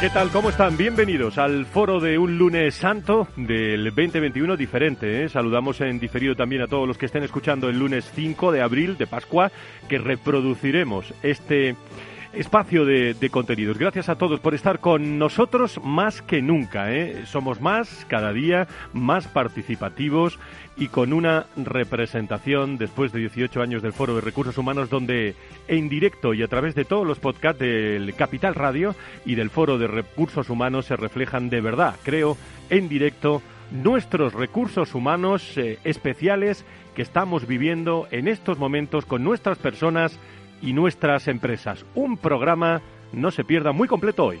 ¿Qué tal? ¿Cómo están? Bienvenidos al foro de un lunes santo del 2021 diferente. ¿eh? Saludamos en diferido también a todos los que estén escuchando el lunes 5 de abril de Pascua, que reproduciremos este espacio de, contenidos. Gracias a todos por estar con nosotros más que nunca. ¿eh? Somos más cada día, más participativos y con una representación después de 18 años del Foro de Recursos Humanos donde en directo y a través de todos los podcasts del Capital Radio y del Foro de Recursos Humanos se reflejan de verdad, creo, en directo nuestros recursos humanos eh, especiales que estamos viviendo en estos momentos con nuestras personas y nuestras empresas. Un programa, no se pierda, muy completo hoy.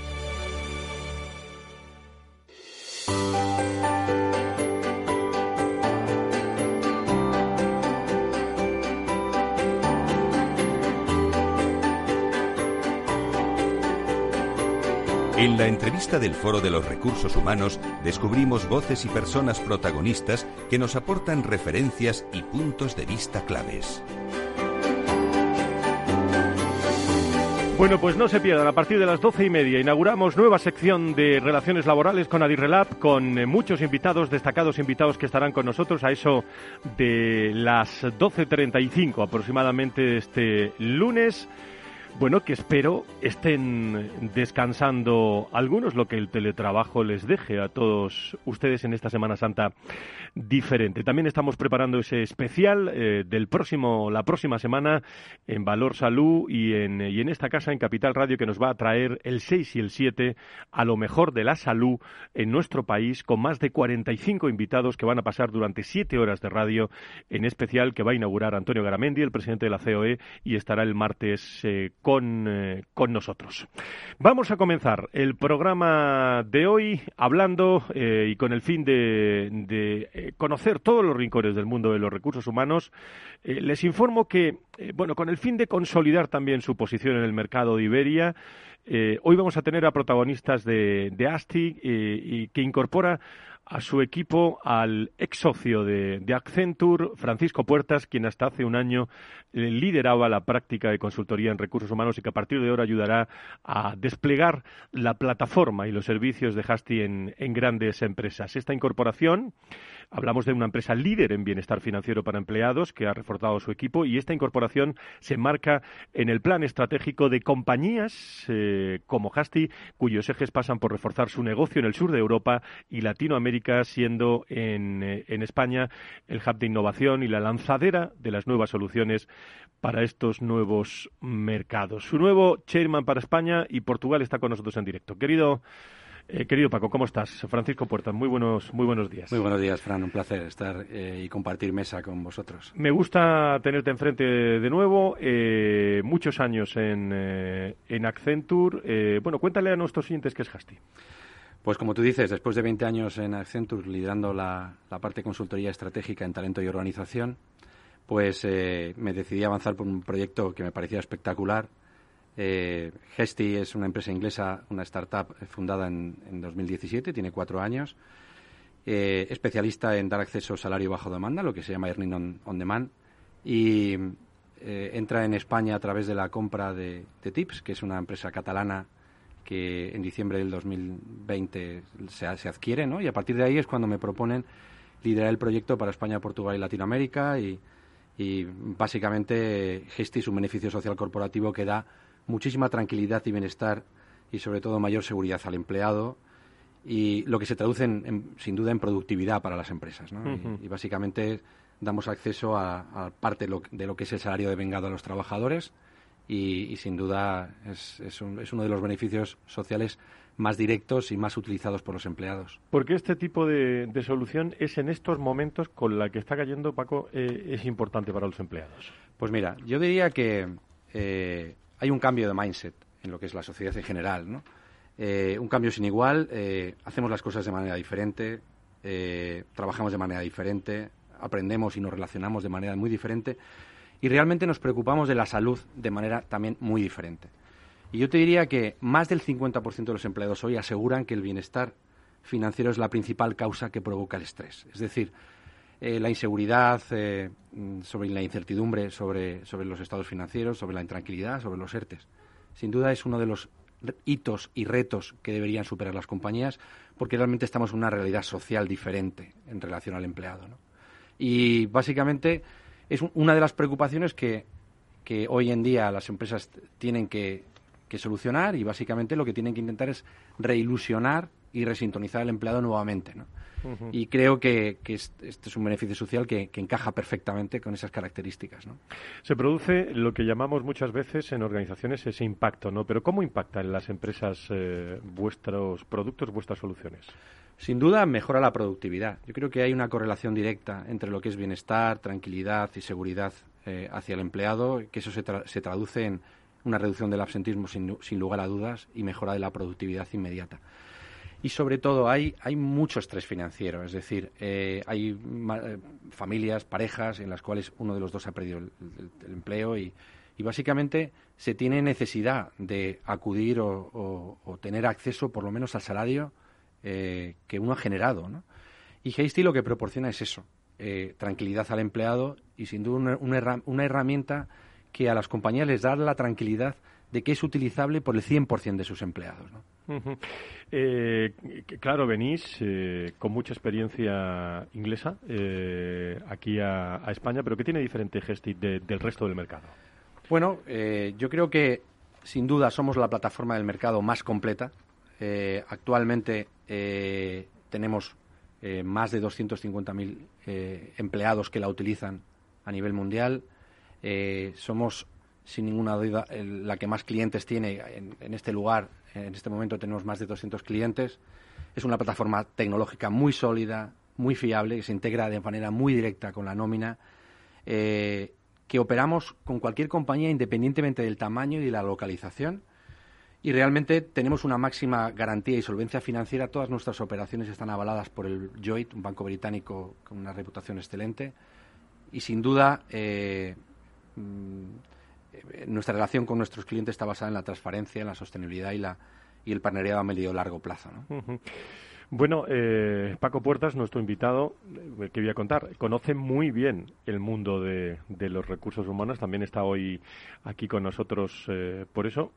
La entrevista del Foro de los Recursos Humanos descubrimos voces y personas protagonistas que nos aportan referencias y puntos de vista claves. Bueno, pues no se pierdan, a partir de las doce y media inauguramos nueva sección de relaciones laborales con Adirrelab, con eh, muchos invitados, destacados invitados que estarán con nosotros a eso de las 12.35 aproximadamente este lunes. Bueno, que espero estén descansando algunos, lo que el teletrabajo les deje a todos ustedes en esta Semana Santa diferente. También estamos preparando ese especial eh, del próximo, la próxima semana en Valor Salud y en, y en esta casa en Capital Radio que nos va a traer el 6 y el 7 a lo mejor de la salud en nuestro país con más de 45 invitados que van a pasar durante siete horas de radio en especial que va a inaugurar Antonio Garamendi, el presidente de la COE, y estará el martes eh, eh, con nosotros. Vamos a comenzar el programa de hoy hablando y con el fin de, de eh, conocer todos los rincones del mundo de los recursos humanos, eh, les informo que, eh, bueno, con el fin de consolidar también su posición en el mercado de Iberia, hoy vamos a tener a protagonistas de, de ASTI y que incorpora a su equipo al ex socio de, Accenture, Francisco Puertas, quien hasta hace un año eh, lideraba la práctica de consultoría en recursos humanos y que a partir de ahora ayudará a desplegar la plataforma y los servicios de Hasti en, grandes empresas. Esta incorporación Hablamos de una empresa líder en bienestar financiero para empleados que ha reforzado su equipo y esta incorporación se marca en el plan estratégico de compañías eh, como Hasti, cuyos ejes pasan por reforzar su negocio en el sur de Europa y Latinoamérica, siendo en, eh, en España el hub de innovación y la lanzadera de las nuevas soluciones para estos nuevos mercados. Su nuevo chairman para España y Portugal está con nosotros en directo. Querido eh, querido Paco, ¿cómo estás? Francisco Puerta, muy buenos, muy buenos días. Muy buenos días, Fran. Un placer estar eh, y compartir mesa con vosotros. Me gusta tenerte enfrente de nuevo. Eh, muchos años en, en Accenture. bueno, cuéntale a nuestros siguientes qué es Hasti. Pues como tú dices, después de 20 años en Accenture liderando la, la parte de consultoría estratégica en talento y organización, pues me decidí avanzar por un proyecto que me parecía espectacular, eh, Gesti es una empresa inglesa, una startup fundada en, 2017, tiene cuatro años, eh, especialista en dar acceso a salario bajo demanda, lo que se llama Earning on, Demand, y eh, entra en España a través de la compra de, Tips, que es una empresa catalana que en diciembre del 2020 se, se adquiere, ¿no? Y a partir de ahí es cuando me proponen liderar el proyecto para España, Portugal y Latinoamérica y Y básicamente Gesti es un beneficio social corporativo que da muchísima tranquilidad y bienestar y sobre todo mayor seguridad al empleado y lo que se traduce sin duda en productividad para las empresas. y, básicamente damos acceso a, parte de lo, que es el salario de vengado a los trabajadores y, sin duda es, es, uno de los beneficios sociales más directos y más utilizados por los empleados. Porque este tipo de, solución es en estos momentos con la que está cayendo Paco eh, es importante para los empleados. Pues mira, yo diría que eh, hay un cambio de mindset en lo que es la sociedad en general. Eh, un cambio sin igual, hacemos las cosas de manera diferente, trabajamos de manera diferente, aprendemos y nos relacionamos de manera muy diferente y realmente nos preocupamos de la salud de manera también muy diferente. Y yo te diría que más del 50% de los empleados hoy aseguran que el bienestar financiero es la principal causa que provoca el estrés. Es decir, eh, la inseguridad, eh, sobre la incertidumbre sobre, sobre los estados financieros, sobre la intranquilidad, sobre los ERTES. Sin duda es uno de los hitos y retos que deberían superar las compañías porque realmente estamos en una realidad social diferente en relación al empleado. Y básicamente es una de las preocupaciones que, que hoy en día las empresas tienen que, que solucionar y básicamente lo que tienen que intentar es reilusionar y resintonizar al empleado nuevamente. ¿no? Y creo que, este, es un beneficio social que, encaja perfectamente con esas características. ¿no? Se produce lo que llamamos muchas veces en organizaciones ese impacto, ¿no? Pero ¿cómo impacta en las empresas eh, vuestros productos, vuestras soluciones? Sin duda mejora la productividad. Yo creo que hay una correlación directa entre lo que es bienestar, tranquilidad y seguridad eh, hacia el empleado, que eso se, se traduce en una reducción del absentismo sin, sin, lugar a dudas y mejora de la productividad inmediata. Y sobre todo hay, hay mucho estrés financiero, es decir, eh, hay eh, familias, parejas en las cuales uno de los dos ha perdido el, empleo y, básicamente se tiene necesidad de acudir o, o, tener acceso por lo menos al salario eh, que uno ha generado. ¿no? Y Hasty lo que proporciona es eso, tranquilidad al empleado y sin duda una, una herramienta que a las compañías les da la tranquilidad de que es utilizable por el 100% de sus empleados. Eh, claro, venís eh, con mucha experiencia inglesa eh, aquí a, España, pero ¿qué tiene diferente Gestit del resto del mercado? Bueno, yo creo que sin duda somos la plataforma del mercado más completa. actualmente tenemos más de 250.000 empleados que la utilizan a nivel mundial. Somos, sin ninguna duda, la que más clientes tiene en, este lugar. En este momento tenemos más de 200 clientes. Es una plataforma tecnológica muy sólida, muy fiable, que se integra de manera muy directa con la nómina. Eh, que operamos con cualquier compañía independientemente del tamaño y de la localización. Y realmente tenemos una máxima garantía y solvencia financiera. Todas nuestras operaciones están avaladas por el Joint, un banco británico con una reputación excelente. Y sin duda, eh, Mm, nuestra relación con nuestros clientes está basada en la transparencia, en la sostenibilidad y, la, y el partnerado a medio largo plazo. Bueno, eh, Paco Puertas, nuestro invitado, eh, que voy a contar, conoce muy bien el mundo de, los recursos humanos, también está hoy aquí con nosotros. Eh, por eso,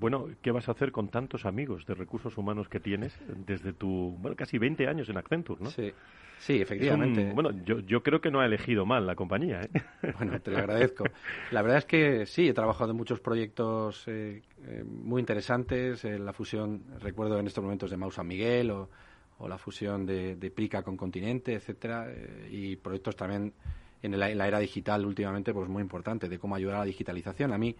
bueno, ¿qué vas a hacer con tantos amigos de recursos humanos que tienes desde tu, bueno, casi 20 años en Accenture, ¿no? Sí. Sí, efectivamente. bueno, yo, yo creo que no ha elegido mal la compañía. ¿eh? Bueno, te lo agradezco. La verdad es que sí, he trabajado en muchos proyectos eh, eh, muy interesantes. la fusión, recuerdo en estos momentos de Mau San Miguel o, la fusión de, de, Prica con Continente, etcétera, y proyectos también en la, era digital últimamente, pues muy importante, de cómo ayudar a la digitalización. A mí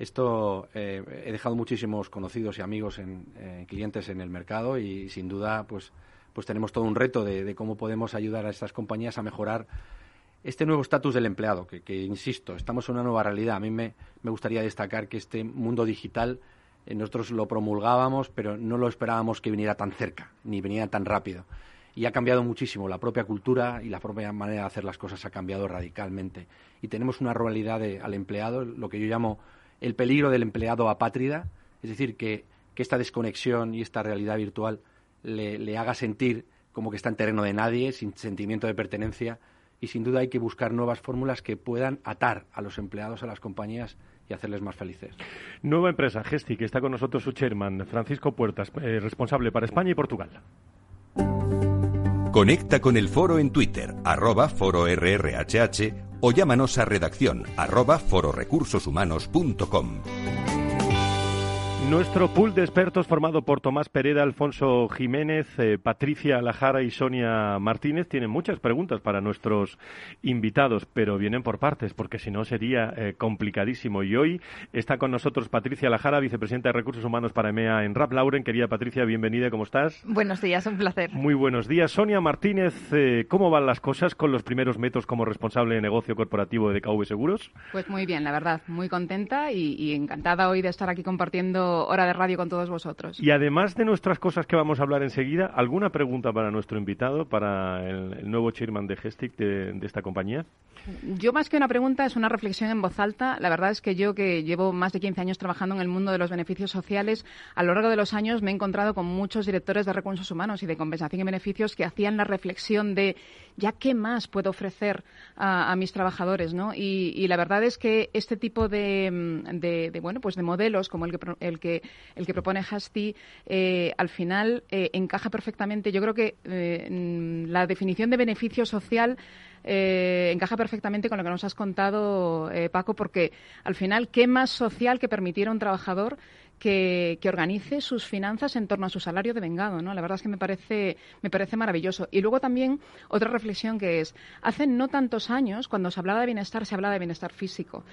esto he dejado muchísimos conocidos y amigos en, clientes en el mercado y sin duda, pues pues tenemos todo un reto de, cómo podemos ayudar a estas compañías a mejorar este nuevo estatus del empleado, que, insisto, estamos en una nueva realidad. A mí me, gustaría destacar que este mundo digital eh, nosotros lo promulgábamos, pero no lo esperábamos que viniera tan cerca, ni viniera tan rápido. Y ha cambiado muchísimo. La propia cultura y la propia manera de hacer las cosas ha cambiado radicalmente. Y tenemos una realidad al empleado, lo que yo llamo el peligro del empleado apátrida, es decir, que esta desconexión y esta realidad virtual le, haga sentir como que está en terreno de nadie, sin sentimiento de pertenencia. Y sin duda hay que buscar nuevas fórmulas que puedan atar a los empleados a las compañías y hacerles más felices. Nueva empresa, Gesti, que está con nosotros su chairman, Francisco Puertas, eh, responsable para España y Portugal. Conecta con el foro en Twitter, arroba foro o llámanos a redacción arroba fororecursoshumanos.com. Nuestro pool de expertos formado por Tomás Pereda, Alfonso Jiménez, eh, Patricia Lajara y Sonia Martínez tiene muchas preguntas para nuestros invitados, pero vienen por partes porque si no sería eh, complicadísimo. Y hoy está con nosotros Patricia Lajara, vicepresidenta de Recursos Humanos para EMEA en Rap Lauren. Querida Patricia, bienvenida, ¿cómo estás? Buenos días, un placer. Muy buenos días. Sonia Martínez, eh, ¿cómo van las cosas con los primeros métodos como responsable de negocio corporativo de KV Seguros? Pues muy bien, la verdad, muy contenta y, y encantada hoy de estar aquí compartiendo hora de radio con todos vosotros. Y además de nuestras cosas que vamos a hablar enseguida, ¿alguna pregunta para nuestro invitado, para el, nuevo chairman de Gestic de, esta compañía? Yo más que una pregunta es una reflexión en voz alta. La verdad es que yo que llevo más de 15 años trabajando en el mundo de los beneficios sociales, a lo largo de los años me he encontrado con muchos directores de recursos humanos y de compensación y beneficios que hacían la reflexión de ya qué más puedo ofrecer a, mis trabajadores, ¿no? Y, la verdad es que este tipo de, bueno pues de modelos como el que, el que el que propone Hasti, eh, al final eh, encaja perfectamente. Yo creo que eh, la definición de beneficio social encaja perfectamente con lo que nos has contado, Paco, porque al final, ¿qué más social que permitir a un trabajador que, organice sus finanzas en torno a su salario de vengado, ¿no? La verdad es que me parece, me parece maravilloso. Y luego también otra reflexión que es, hace no tantos años, cuando se hablaba de bienestar, se hablaba de bienestar físico.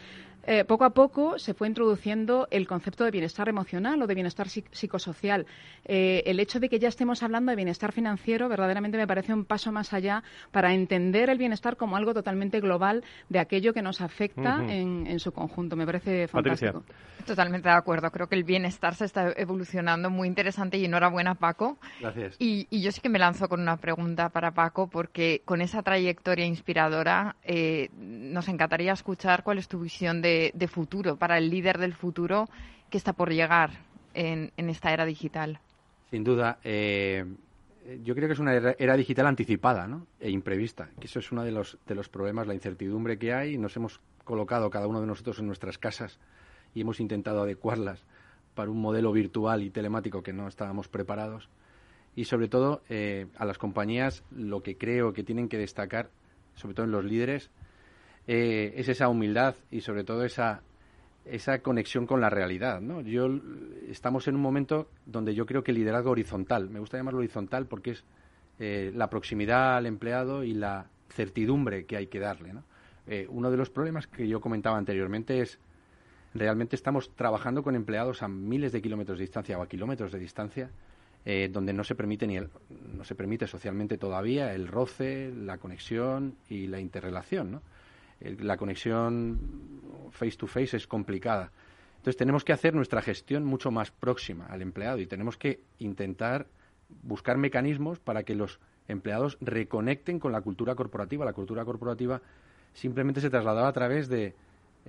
Eh, poco a poco se fue introduciendo el concepto de bienestar emocional o de bienestar psicosocial. Eh, el hecho de que ya estemos hablando de bienestar financiero verdaderamente me parece un paso más allá para entender el bienestar como algo totalmente global de aquello que nos afecta en, su conjunto. Me parece fantástico. Totalmente de acuerdo. Creo que el bienestar se está evolucionando muy interesante y enhorabuena, Paco. Gracias. Y, yo sí que me lanzo con una pregunta para Paco, porque con esa trayectoria inspiradora eh, nos encantaría escuchar cuál es tu visión de, futuro para el líder del futuro que está por llegar en, esta era digital. Sin duda. Eh, yo creo que es una era, digital anticipada ¿no? e imprevista, que eso es uno de los, de los problemas, la incertidumbre que hay. Nos hemos colocado cada uno de nosotros en nuestras casas y hemos intentado adecuarlas para un modelo virtual y telemático que no estábamos preparados. Y sobre todo eh, a las compañías lo que creo que tienen que destacar, sobre todo en los líderes, eh, es esa humildad y sobre todo esa, esa conexión con la realidad. ¿no? Yo, estamos en un momento donde yo creo que el liderazgo horizontal, me gusta llamarlo horizontal porque es eh, la proximidad al empleado y la certidumbre que hay que darle. ¿no? uno de los problemas que yo comentaba anteriormente es realmente estamos trabajando con empleados a miles de kilómetros de distancia o a kilómetros de distancia, eh, donde no se permite ni no se permite socialmente todavía el roce, la conexión y la interrelación, ¿no? La conexión face to face es complicada. Entonces tenemos que hacer nuestra gestión mucho más próxima al empleado y tenemos que intentar buscar mecanismos para que los empleados reconecten con la cultura corporativa. La cultura corporativa simplemente se trasladaba a través de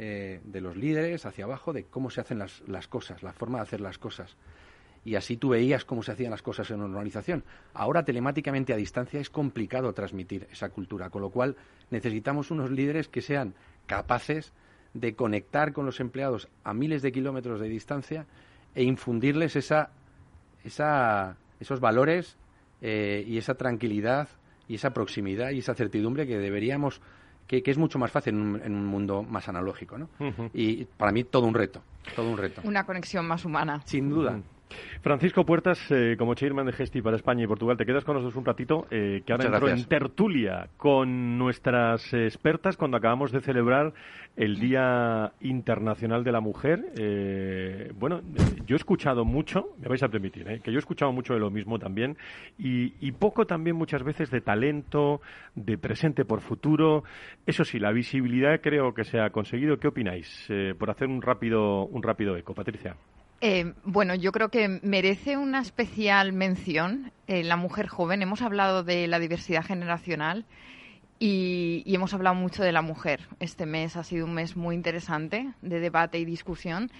eh, de los líderes hacia abajo de cómo se hacen las, las, cosas, la forma de hacer las cosas. Y así tú veías cómo se hacían las cosas en una organización. Ahora, telemáticamente a distancia, es complicado transmitir esa cultura, con lo cual necesitamos unos líderes que sean capaces de conectar con los empleados a miles de kilómetros de distancia e infundirles esa, esa, esos valores eh, y esa tranquilidad y esa proximidad y esa certidumbre que deberíamos que, es mucho más fácil en un, mundo más analógico, ¿no? Y para mí todo un reto, todo un reto. Una conexión más humana. Sin duda. Francisco Puertas, eh, como chairman de Gesti para España y Portugal, te quedas con nosotros un ratito, eh, que ahora entro en tertulia con nuestras expertas cuando acabamos de celebrar el Día Internacional de la Mujer. Eh, bueno, yo he escuchado mucho, me vais a permitir, que yo he escuchado mucho de lo mismo también, y, y, poco también muchas veces de talento, de presente por futuro. Eso sí, la visibilidad creo que se ha conseguido. ¿Qué opináis? por hacer un rápido, un rápido eco. Patricia. Eh, bueno, yo creo que merece una especial mención eh, la mujer joven. Hemos hablado de la diversidad generacional y, hemos hablado mucho de la mujer. Este mes ha sido un mes muy interesante de debate y discusión.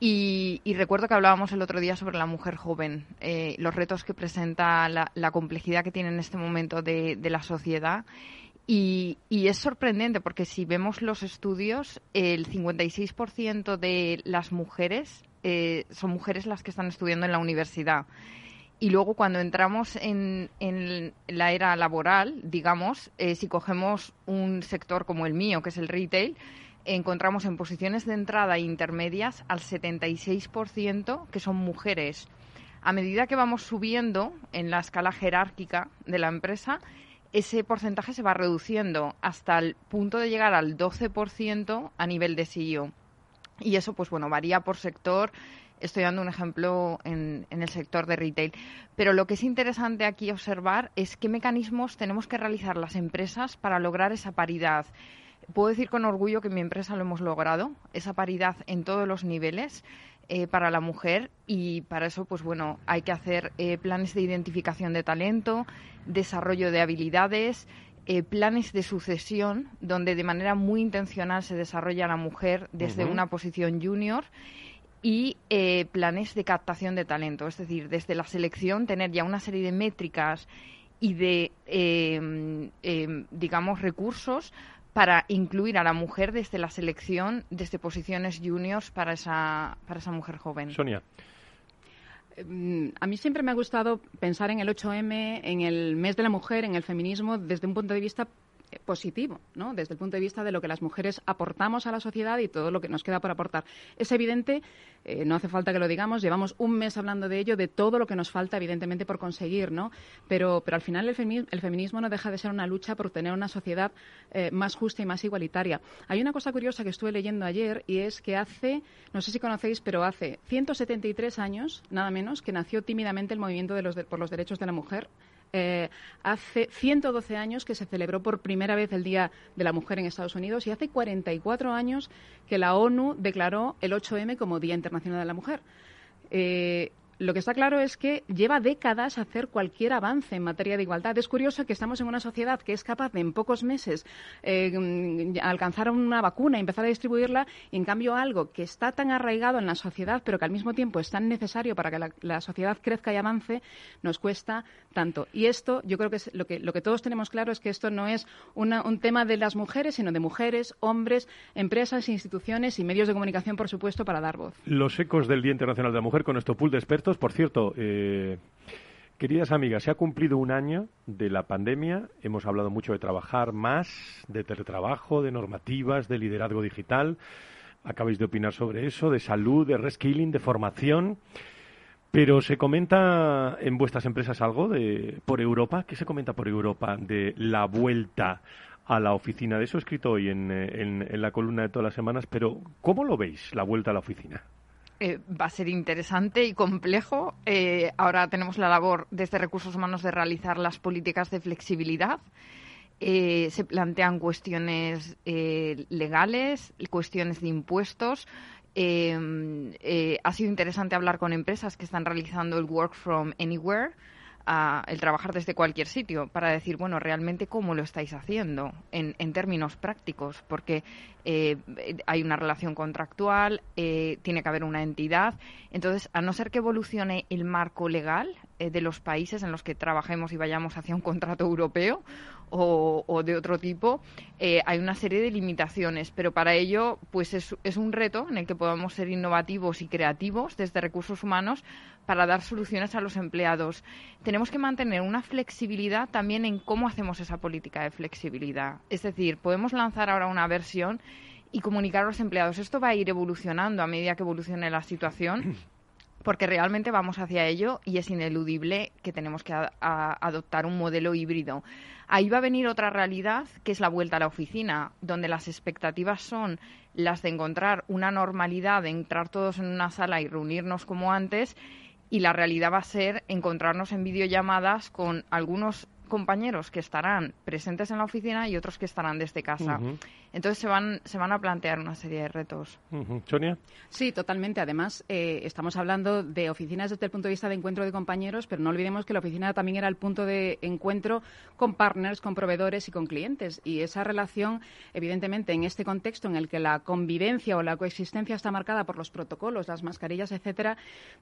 Y, recuerdo que hablábamos el otro día sobre la mujer joven, eh, los retos que presenta, la, complejidad que tiene en este momento de, la sociedad. Y, y, es sorprendente porque si vemos los estudios, el 56% de las mujeres eh, son mujeres las que están estudiando en la universidad. y luego cuando entramos en, la era laboral, digamos, eh, si cogemos un sector como el mío, que es el retail, encontramos en posiciones de entrada intermedias al 76% que son mujeres. A medida que vamos subiendo en la escala jerárquica de la empresa, ese porcentaje se va reduciendo hasta el punto de llegar al 12% a nivel de CEO. Y eso, pues bueno, varía por sector Estoy dando un ejemplo en, el sector de retail. Pero lo que es interesante aquí observar es qué mecanismos tenemos que realizar las empresas para lograr esa paridad. Puedo decir con orgullo que en mi empresa lo hemos logrado, esa paridad en todos los niveles. Eh, para la mujer y para eso pues bueno hay que hacer eh, planes de identificación de talento desarrollo de habilidades eh, planes de sucesión donde de manera muy intencional se desarrolla la mujer desde una posición junior y eh, planes de captación de talento. Es decir, desde la selección tener ya una serie de métricas y de, em, em, digamos, recursos para incluir a la mujer desde la selección, desde posiciones juniors para esa, para esa mujer joven. Sonia. Em, a mí siempre me ha gustado pensar en el 8M, en el mes de la mujer, en el feminismo, desde un punto de vista positivo, ¿no? Desde el punto de vista de lo que las mujeres aportamos a la sociedad y todo lo que nos queda por aportar. Es evidente, eh, no hace falta que lo digamos, llevamos un mes hablando de ello, de todo lo que nos falta, evidentemente, por conseguir, ¿no? Pero, pero al final el, feminismo, no deja de ser una lucha por tener una sociedad eh, más justa y más igualitaria. Hay una cosa curiosa que estuve leyendo ayer y es que hace, no sé si conocéis, pero hace 173 años, nada menos, que nació tímidamente el movimiento de los por los derechos de la mujer eh, hace 112 años que se celebró por primera vez el Día de la Mujer en Estados Unidos y hace 44 años que la ONU declaró el 8M como Día Internacional de la Mujer. Eh, lo que está claro es que lleva décadas hacer cualquier avance en materia de igualdad. Es curioso que estamos en una sociedad que es capaz de en pocos meses eh, alcanzar una vacuna y empezar a distribuirla, y en cambio algo que está tan arraigado en la sociedad, pero que al mismo tiempo es tan necesario para que la, sociedad crezca y avance, nos cuesta tanto. Y esto, yo creo que es lo que, lo que todos tenemos claro es que esto no es un tema de las mujeres, sino de mujeres, hombres, empresas, instituciones y medios de comunicación, por supuesto, para dar voz. Los ecos del Día Internacional de la Mujer con nuestro pool de expertos por cierto, eh, queridas amigas, se ha cumplido un año de la pandemia. Hemos hablado mucho de trabajar más, de teletrabajo, de normativas, de liderazgo digital. Acabáis de opinar sobre eso, de salud, de reskilling, de formación. Pero se comenta en vuestras empresas algo de por Europa. ¿Qué se comenta por Europa de la vuelta a la oficina? De eso he escrito hoy en, en la columna de todas las semanas. Pero ¿cómo lo veis la vuelta a la oficina? Eh, va a ser interesante y complejo. Eh, ahora tenemos la labor desde Recursos Humanos de realizar las políticas de flexibilidad. Eh, se plantean cuestiones legales, cuestiones de impuestos. ha sido interesante hablar con empresas que están realizando el Work from Anywhere el trabajar desde cualquier sitio para decir, bueno, realmente cómo lo estáis haciendo en, en términos prácticos, porque eh, hay una relación contractual, eh, tiene que haber una entidad. Entonces, a no ser que evolucione el marco legal eh, de los países en los que trabajemos y vayamos hacia un contrato europeo o, de otro tipo, hay una serie de limitaciones. Pero para ello, pues es, es un reto en el que podamos ser innovativos y creativos desde recursos humanos para dar soluciones a los empleados. Tenemos que mantener una flexibilidad también en cómo hacemos esa política de flexibilidad. Es decir, podemos lanzar ahora una versión y comunicar a los empleados. Esto va a ir evolucionando a medida que evolucione la situación. Porque realmente vamos hacia ello y es ineludible que tenemos que adoptar un modelo híbrido. Ahí va a venir otra realidad, que es la vuelta a la oficina, donde las expectativas son las de encontrar una normalidad, de entrar todos en una sala y reunirnos como antes, y la realidad va a ser encontrarnos en videollamadas con algunos compañeros que estarán presentes en la oficina y otros que estarán desde casa. Entonces se van, se van a plantear una serie de retos. Sonia. Sí, totalmente. Además, eh, estamos hablando de oficinas desde el punto de vista de encuentro de compañeros, pero no olvidemos que la oficina también era el punto de encuentro con partners, con proveedores y con clientes. Y esa relación, evidentemente, en este contexto en el que la convivencia o la coexistencia está marcada por los protocolos, las mascarillas, etcétera,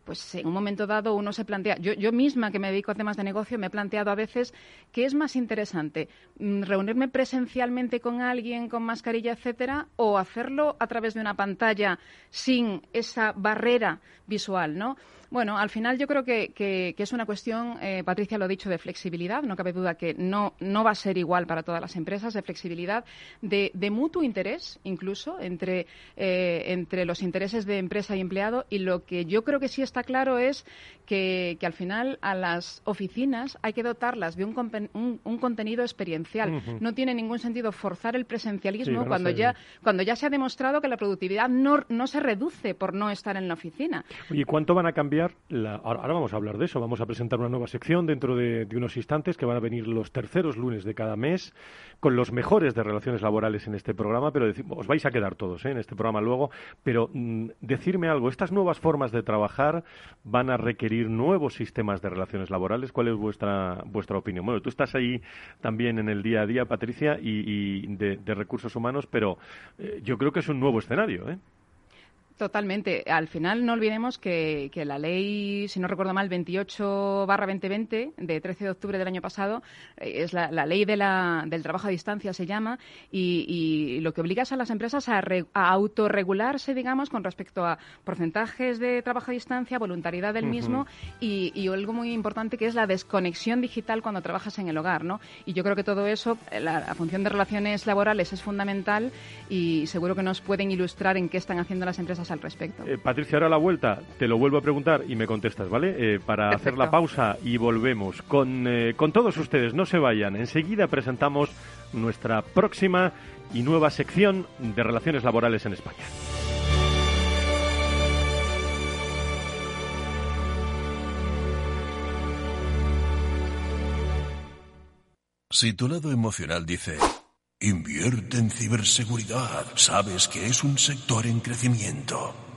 pues en un momento dado uno se plantea. Yo, yo misma que me dedico a temas de negocio me he planteado a veces qué es más interesante, mm, reunirme presencialmente con alguien con más mascarilla, etcétera, o hacerlo a través de una pantalla sin esa barrera visual, ¿no? Bueno, al final yo creo que, que, es una cuestión, eh, Patricia lo ha dicho, de flexibilidad. No cabe duda que no, no va a ser igual para todas las empresas, de flexibilidad, de, de mutuo interés incluso entre, eh, entre los intereses de empresa y empleado. Y lo que yo creo que sí está claro es que, que al final a las oficinas hay que dotarlas de un, un, contenido experiencial. No tiene ningún sentido forzar el presencialismo cuando, ya, cuando ya se ha demostrado que la productividad no, no se reduce por no estar en la oficina. ¿Y cuánto van a cambiar? La... Ahora, vamos a hablar de eso. Vamos a presentar una nueva sección dentro de, unos instantes que van a venir los terceros lunes de cada mes con los mejores de relaciones laborales en este programa, pero os vais a quedar todos ¿eh? en este programa luego. Pero mm, decirme algo, estas nuevas formas de trabajar van a requerir nuevos sistemas de relaciones laborales. ¿Cuál es vuestra, vuestra opinión? Bueno, tú estás ahí también en el día a día, Patricia, y, de, recursos humanos, pero eh, yo creo que es un nuevo escenario. ¿eh? Totalmente. Al final no olvidemos que, la ley, si no recuerdo mal, 28 barra 2020 de 13 de octubre del año pasado eh, es la, ley de la, del trabajo a distancia se llama y, lo que obliga a las empresas a, autorregularse, digamos, con respecto a porcentajes de trabajo a distancia, voluntariedad del mismo y, algo muy importante que es la desconexión digital cuando trabajas en el hogar, ¿no? Y yo creo que todo eso, la, función de relaciones laborales es fundamental y seguro que nos pueden ilustrar en qué están haciendo las empresas al respecto. Eh, Patricia, ahora a la vuelta te lo vuelvo a preguntar y me contestas, ¿vale? Eh, para hacer la pausa y volvemos con, eh, con todos ustedes. No se vayan. Enseguida presentamos nuestra próxima y nueva sección de relaciones laborales en España. Si tu lado emocional dice... Invierte en ciberseguridad. Sabes que es un sector en crecimiento.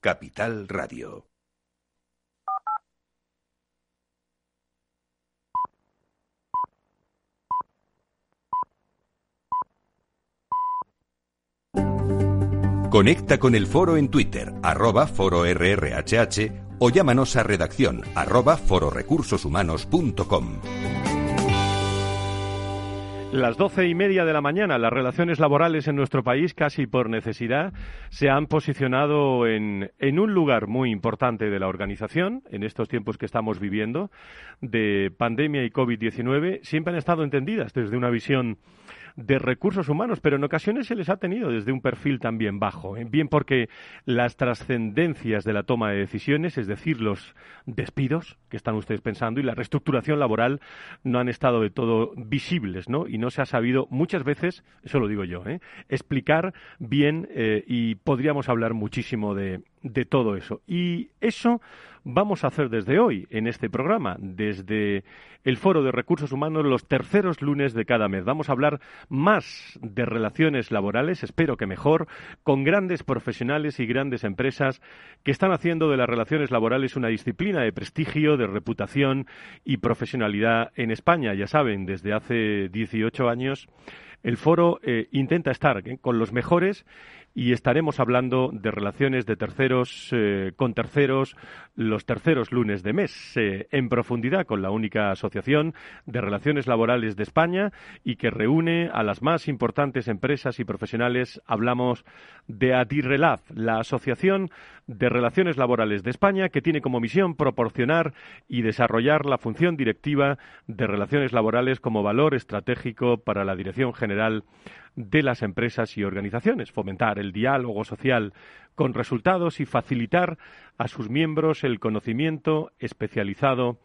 Capital Radio. Conecta con el foro en Twitter, arroba foro RRHH, o llámanos a redacción arroba fororecursoshumanos.com. Las doce y media de la mañana, las relaciones laborales en nuestro país, casi por necesidad, se han posicionado en, en, un lugar muy importante de la organización en estos tiempos que estamos viviendo de pandemia y COVID-19. Siempre han estado entendidas desde una visión de recursos humanos, pero en ocasiones se les ha tenido desde un perfil también bajo. ¿eh? Bien porque las trascendencias de la toma de decisiones, es decir, los despidos que están ustedes pensando y la reestructuración laboral no han estado de todo visibles, ¿no? Y no se ha sabido muchas veces, eso lo digo yo, ¿eh? explicar bien eh, y podríamos hablar muchísimo de, de todo eso. Y eso vamos a hacer desde hoy en este programa, desde el Foro de Recursos Humanos los terceros lunes de cada mes. Vamos a hablar más de relaciones laborales, espero que mejor, con grandes profesionales y grandes empresas que están haciendo de las relaciones laborales una disciplina de prestigio, de reputación y profesionalidad en España. Ya saben, desde hace 18 años el foro eh, intenta estar ¿eh? con los mejores y estaremos hablando de relaciones de terceros eh, con terceros los terceros lunes de mes en profundidad con la única asociación de relaciones laborales de España y que reúne a las más importantes empresas y profesionales. Hablamos de Adirrelaz, la asociación de relaciones laborales de España que tiene como misión proporcionar y desarrollar la función directiva de relaciones laborales como valor estratégico para la Dirección General de las empresas y organizaciones, fomentar el diálogo social con resultados y facilitar a sus miembros el conocimiento especializado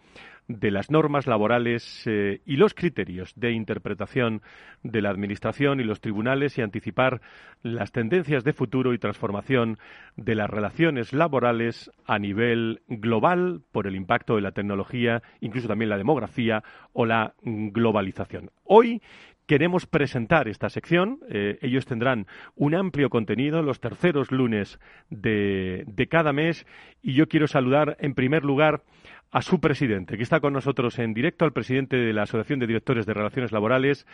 de las normas laborales eh, y los criterios de interpretación de la Administración y los tribunales y anticipar las tendencias de futuro y transformación de las relaciones laborales a nivel global por el impacto de la tecnología, incluso también la demografía o la globalización. Hoy queremos presentar esta sección. Eh, ellos tendrán un amplio contenido los terceros lunes de, de, cada mes y yo quiero saludar en primer lugar a su presidente, que está con nosotros en directo, al presidente de la Asociación de Directores de Relaciones Laborales,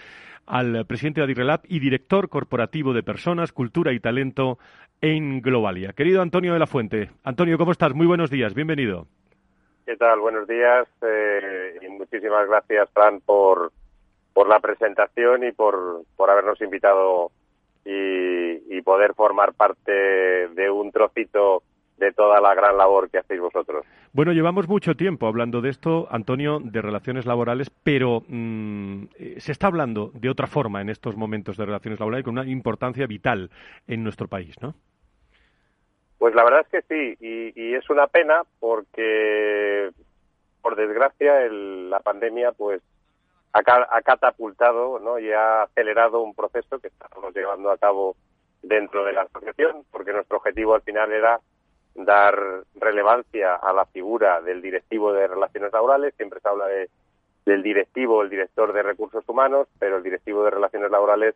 al presidente de Adirrelab y director corporativo de Personas, Cultura y Talento en Globalia. Querido Antonio de la Fuente. Antonio, ¿cómo estás? Muy buenos días, bienvenido. ¿Qué tal? Buenos días eh, y muchísimas gracias, Fran, por, por la presentación y por, por habernos invitado y, y poder formar parte de un trocito de toda la gran labor que hacéis vosotros. Bueno, llevamos mucho tiempo hablando de esto, Antonio, de relaciones laborales, pero mm, se está hablando de otra forma en estos momentos de relaciones laborales con una importancia vital en nuestro país, ¿no? Pues la verdad es que sí, y, y es una pena porque, por desgracia, el, la pandemia pues ha, ha catapultado ¿no? y ha acelerado un proceso que estamos llevando a cabo dentro de la asociación, porque nuestro objetivo al final era dar relevancia a la figura del directivo de relaciones laborales. Siempre se habla de, del directivo, el director de recursos humanos, pero el directivo de relaciones laborales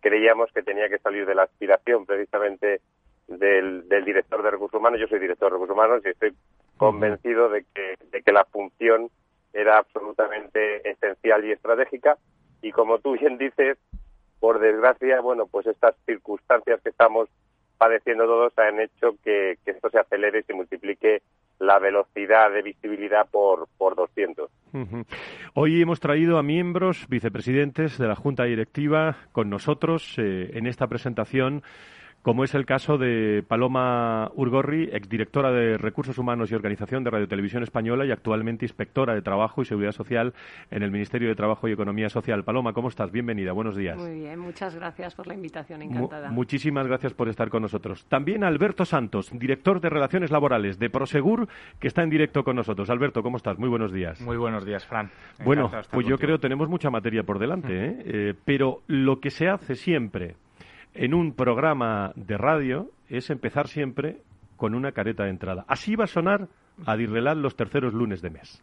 creíamos que tenía que salir de la aspiración precisamente del, del director de recursos humanos. Yo soy director de recursos humanos y estoy convencido de que, de que la función era absolutamente esencial y estratégica. Y como tú bien dices, por desgracia, bueno, pues estas circunstancias que estamos padeciendo todos han hecho que, esto se acelere y se multiplique la velocidad de visibilidad por, por 200. Uh -huh. Hoy hemos traído a miembros, vicepresidentes de la Junta Directiva con nosotros eh, en esta presentación como es el caso de Paloma Urgorri, exdirectora de Recursos Humanos y Organización de Radio Televisión Española y actualmente inspectora de Trabajo y Seguridad Social en el Ministerio de Trabajo y Economía Social. Paloma, ¿cómo estás? Bienvenida, buenos días. Muy bien, muchas gracias por la invitación, encantada. Muchísimas gracias por estar con nosotros. También Alberto Santos, director de Relaciones Laborales de Prosegur, que está en directo con nosotros. Alberto, ¿cómo estás? Muy buenos días. Muy buenos días, Fran. Bueno, pues contigo. yo creo que tenemos mucha materia por delante, ¿eh? Eh, pero lo que se hace siempre en un programa de radio es empezar siempre con una careta de entrada. Así va a sonar a Dirrelat los terceros lunes de mes.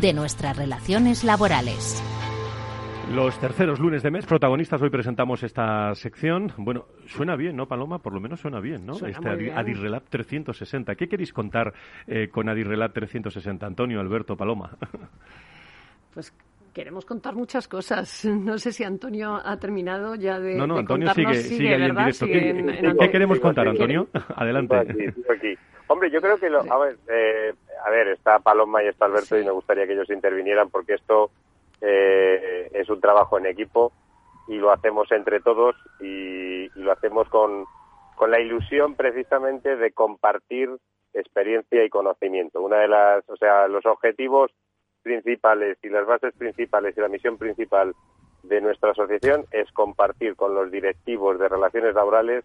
de nuestras relaciones laborales. Los terceros lunes de mes, protagonistas, hoy presentamos esta sección. Bueno, suena bien, ¿no, Paloma? Por lo menos suena bien, ¿no? este Adirrelab 360. ¿Qué queréis contar eh, con Adirrelab 360? Antonio, Alberto, Paloma. Pues queremos contar muchas cosas. No sé si Antonio ha terminado ya de. No, no, Antonio sigue, sigue, ahí en directo. ¿Qué, queremos contar, Antonio? Adelante. Hombre, yo creo que, lo, a, ver, eh, a ver, está Paloma y está Alberto y me gustaría que ellos intervinieran porque esto eh, es un trabajo en equipo y lo hacemos entre todos y, lo hacemos con, con la ilusión precisamente de compartir experiencia y conocimiento. Una de las, o sea, los objetivos principales y las bases principales y la misión principal de nuestra asociación es compartir con los directivos de relaciones laborales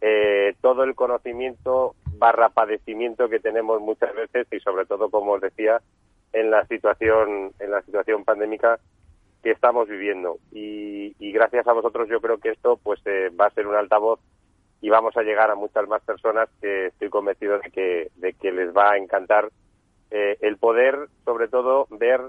eh, todo el conocimiento barra padecimiento que tenemos muchas veces y sobre todo, como os decía, en la situación en la situación pandémica que estamos viviendo. Y, gracias a vosotros yo creo que esto pues eh, va a ser un altavoz y vamos a llegar a muchas más personas que estoy convencido de que de que les va a encantar eh, el poder sobre todo ver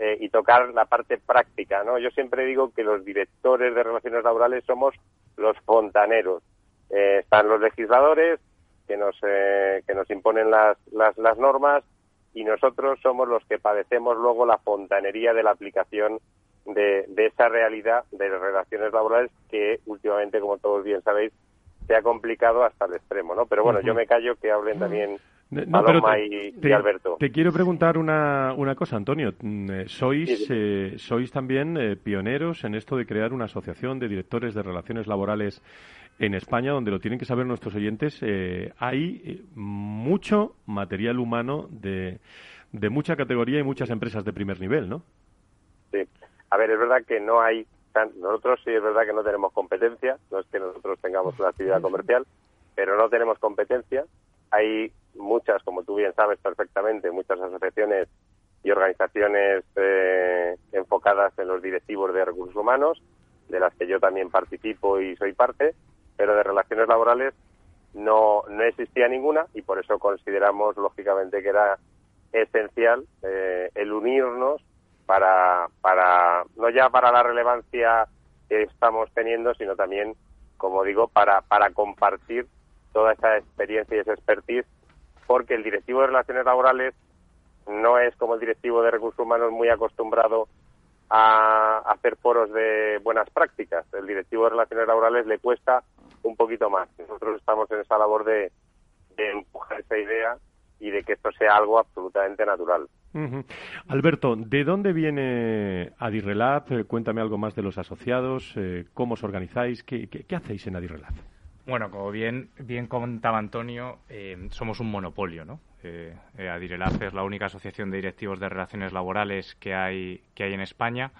eh, y tocar la parte práctica no yo siempre digo que los directores de relaciones laborales somos los fontaneros. Están los legisladores que nos que nos imponen las, las las normas y nosotros somos los que padecemos luego la fontanería de la aplicación de, esa realidad de las relaciones laborales que últimamente, como todos bien sabéis, se ha complicado hasta el extremo, ¿no? Pero bueno, yo me callo que hablen también Paloma y, Alberto. Te quiero preguntar una, una cosa, Antonio. Mm, eh, sois, eh, sois también eh, pioneros en esto de crear una asociación de directores de relaciones laborales en España, donde lo tienen que saber nuestros oyentes, eh, hay eh, mucho material humano de, de mucha categoría y muchas empresas de primer nivel, ¿no? Sí. A ver, es verdad que no hay. Nosotros sí es verdad que no tenemos competencia, no es que nosotros tengamos una actividad comercial, pero no tenemos competencia. Hay muchas, como tú bien sabes perfectamente, muchas asociaciones y organizaciones eh, enfocadas en los directivos de recursos humanos, de las que yo también participo y soy parte, pero de relaciones laborales no, no existía ninguna y por eso consideramos lógicamente que era esencial eh, el unirnos para, para, no ya para la relevancia que estamos teniendo, sino también, como digo, para, para compartir toda esa experiencia y esa expertise, porque el directivo de relaciones laborales no es como el directivo de recursos humanos muy acostumbrado a hacer foros de buenas prácticas. El directivo de relaciones laborales le cuesta un poquito más. Nosotros estamos en esa labor de, empujar esa idea y de que esto sea algo absolutamente natural. Alberto, ¿de dónde viene Adirrelab? Eh, cuéntame algo más de los asociados, eh, cómo os organizáis, qué, hacéis en Adirrelab. Bueno, como bien, bien comentaba Antonio, eh, somos un monopolio, ¿no? Eh, Adirelab es la única asociación de directivos de relaciones laborales que hay, que hay en España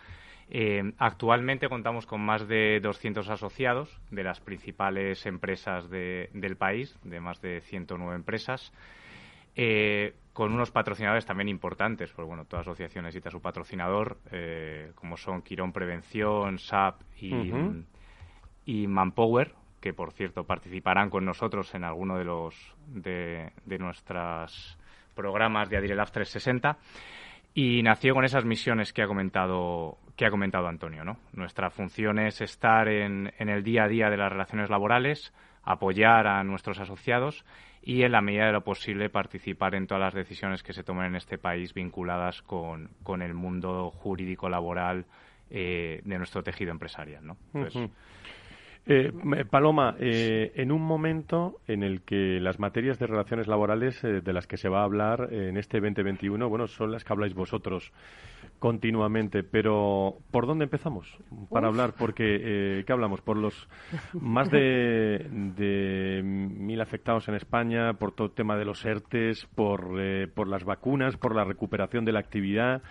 eh, actualmente contamos con más de 200 asociados de las principales empresas del país, de más de 109 empresas, eh, con unos patrocinadores también importantes, porque bueno, toda asociación necesita su patrocinador, eh, como son Quirón Prevención, SAP y, Manpower, que por cierto participarán con nosotros en alguno de los de, de nuestros programas de Adirelab 360 y nació con esas misiones que ha comentado que ha comentado Antonio. ¿no? Nuestra función es estar en, el día a día de las relaciones laborales, apoyar a nuestros asociados y, en la medida de lo posible, participar en todas las decisiones que se tomen en este país vinculadas con, con el mundo jurídico laboral eh, de nuestro tejido empresarial. ¿no? Eh, Paloma, eh, en un momento en el que las materias de relaciones laborales de las que se va a hablar en este 2021, bueno, son las que habláis vosotros continuamente, pero ¿por dónde empezamos para hablar? Porque, ¿qué hablamos? Por los más de, de mil afectados en España, por todo el tema de los ERTES, por, por las vacunas, por la recuperación de la actividad.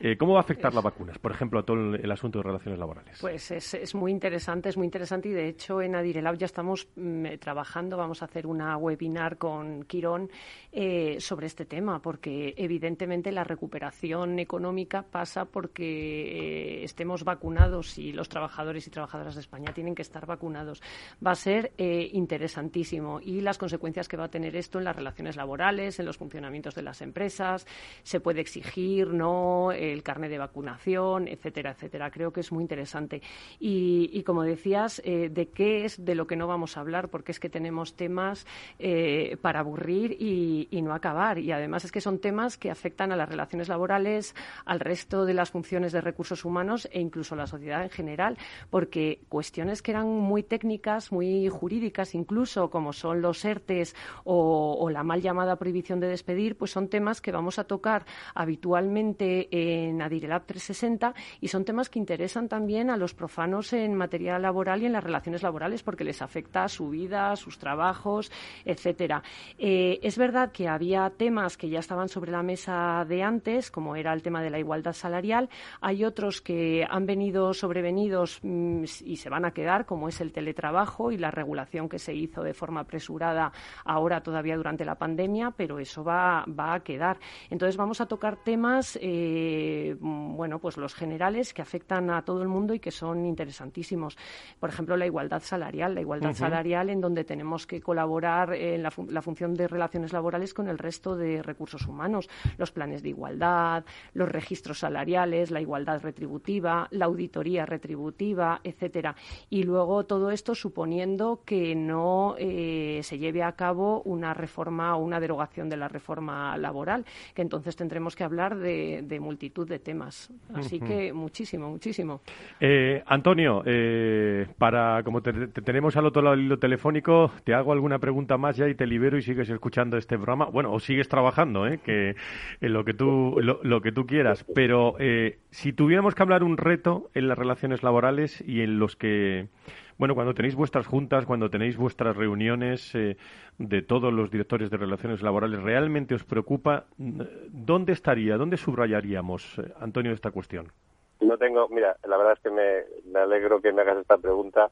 Eh, ¿Cómo va a afectar las vacunas, por ejemplo, a todo el, asunto de relaciones laborales? Pues es, muy interesante, es muy interesante y de hecho en Adirelab ya estamos mm, eh, trabajando, vamos a hacer una webinar con Quirón eh, sobre este tema, porque evidentemente la recuperación económica pasa porque estemos vacunados y los trabajadores y trabajadoras de España tienen que estar vacunados. Va a ser interesantísimo y las consecuencias que va a tener esto en las relaciones laborales, en los funcionamientos de las empresas, se puede exigir, no el carnet de vacunación, etcétera, etcétera. Creo que es muy interesante. Y, como decías, eh, ¿de qué es de lo que no vamos a hablar? Porque es que tenemos temas eh, para aburrir y, no acabar. Y además es que son temas que afectan a las relaciones laborales, al resto de las funciones de recursos humanos e incluso a la sociedad en general, porque cuestiones que eran muy técnicas, muy jurídicas incluso, como son los ERTES o, o la mal llamada prohibición de despedir, pues son temas que vamos a tocar habitualmente en Adirelab 360 y son temas que interesan también a los profanos en materia laboral y en las relaciones laborales porque les afecta su vida, sus trabajos, etcétera. Eh, es verdad que había temas que ya estaban sobre la mesa de antes, como era el tema de la igualdad salarial. Hay otros que han venido sobrevenidos mm, y se van a quedar, como es el teletrabajo y la regulación que se hizo de forma apresurada ahora todavía durante la pandemia, pero eso va, va a quedar. Entonces vamos a tocar temas eh, eh, bueno, pues los generales que afectan a todo el mundo y que son interesantísimos. Por ejemplo, la igualdad salarial, la igualdad salarial en donde tenemos que colaborar en la, función de relaciones laborales con el resto de recursos humanos, los planes de igualdad, los registros salariales, la igualdad retributiva, la auditoría retributiva, etcétera. Y luego todo esto suponiendo que no eh, se lleve a cabo una reforma o una derogación de la reforma laboral, que entonces tendremos que hablar de, de multitud de temas. Así que muchísimo, muchísimo. Eh, Antonio, eh, para como te, tenemos al otro lado del hilo telefónico, te hago alguna pregunta más ya y te libero y sigues escuchando este programa. Bueno, o sigues trabajando, ¿eh? que en lo que tú lo, que tú quieras. Pero eh, si tuviéramos que hablar un reto en las relaciones laborales y en los que bueno, cuando tenéis vuestras juntas, cuando tenéis vuestras reuniones eh, de todos los directores de relaciones laborales, ¿realmente os preocupa? ¿Dónde estaría, dónde subrayaríamos, eh, Antonio, esta cuestión? No tengo, mira, la verdad es que me, alegro que me hagas esta pregunta.